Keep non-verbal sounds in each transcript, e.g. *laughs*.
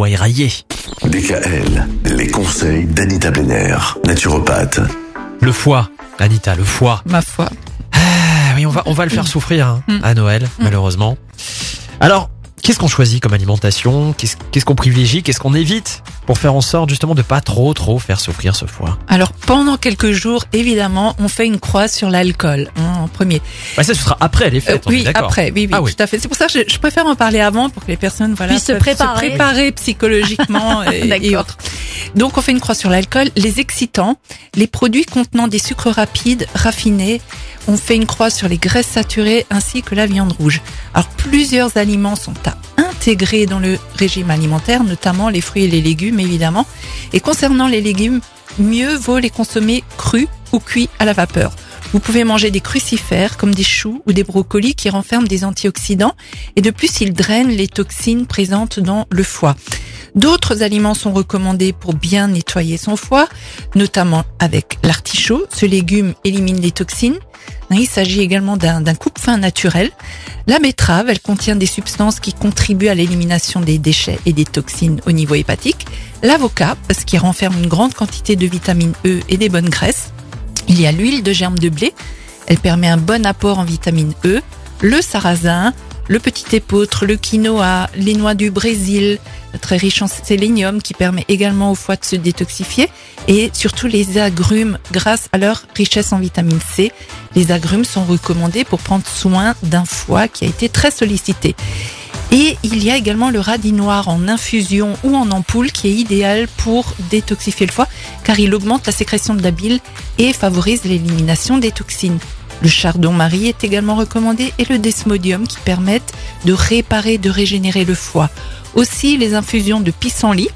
voix éraillée. DKL, les conseils d'Anita Benner, naturopathe. Le foie, Anita, le foie. Ma foi. Ah oui, on va, on va le faire souffrir hein, Mm. à Noël, malheureusement. Alors, qu'est-ce qu'on choisit comme alimentation? Qu'est-ce qu'on privilégie? Qu'est-ce qu'on évite pour faire en sorte justement de pas trop trop faire souffrir ce foie? Alors pendant quelques jours, évidemment, on fait une croix sur l'alcool hein, en premier. bah, Ça, ce sera après les fêtes, Euh, oui, après, oui, oui, Ah oui. tout à fait. C'est pour ça que je, je préfère en parler avant pour que les personnes voilà, Puissent se préparer. préparer psychologiquement *laughs* et, et autres. Donc on fait une croix sur l'alcool, les excitants, les produits contenant des sucres rapides, raffinés. On fait une croix sur les graisses saturées ainsi que la viande rouge. Alors plusieurs aliments sont à intégrer dans le régime alimentaire, notamment les fruits et les légumes évidemment. Et concernant les légumes, mieux vaut les consommer crus ou cuits à la vapeur. Vous pouvez manger des crucifères comme des choux ou des brocolis qui renferment des antioxydants et de plus ils drainent les toxines présentes dans le foie. D'autres aliments sont recommandés pour bien nettoyer son foie, notamment avec l'artichaut. Ce légume élimine les toxines. Il s'agit également d'un coupe-fin naturel. La betterave, elle contient des substances qui contribuent à l'élimination des déchets et des toxines au niveau hépatique. L'avocat, parce qu'il renferme une grande quantité de vitamine E et des bonnes graisses. Il y a l'huile de germe de blé. Elle permet un bon apport en vitamine E. Le sarrasin, le petit épeautre, le quinoa, les noix du Brésil, très riche en sélénium qui permet également au foie de se détoxifier et surtout les agrumes grâce à leur richesse en vitamine C. Les agrumes sont recommandés pour prendre soin d'un foie qui a été très sollicité. Et il y a également le radis noir en infusion ou en ampoule qui est idéal pour détoxifier le foie car il augmente la sécrétion de la bile et favorise l'élimination des toxines. Le chardon-marie est également recommandé et le desmodium qui permettent de réparer, de régénérer le foie. Aussi les infusions de pissenlit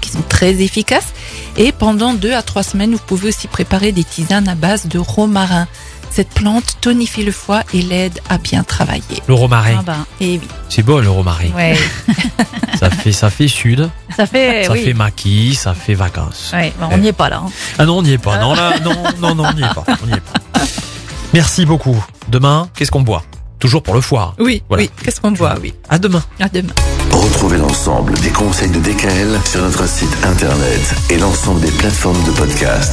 qui sont très efficaces et pendant deux à trois semaines vous pouvez aussi préparer des tisanes à base de romarin. Cette plante tonifie le foie et l'aide à bien travailler. Le romarin, Ah ben, Et oui. c'est beau le romarin. ouais. *laughs* Ça fait, ça fait sud, Ça fait, ça oui. fait maquis, ça fait vacances. Ouais, ben, on n'y est pas là. hein. Ah non, on n'y est pas. Non, là, *laughs* non, non, non, on n'y est pas. On n'y est pas. Merci beaucoup. Demain, qu'est-ce qu'on boit? Toujours pour le foie. Oui, Voilà. oui. Qu'est-ce qu'on voit Oui. À demain. À demain. Retrouvez l'ensemble des conseils de DKL sur notre site internet et l'ensemble des plateformes de podcast.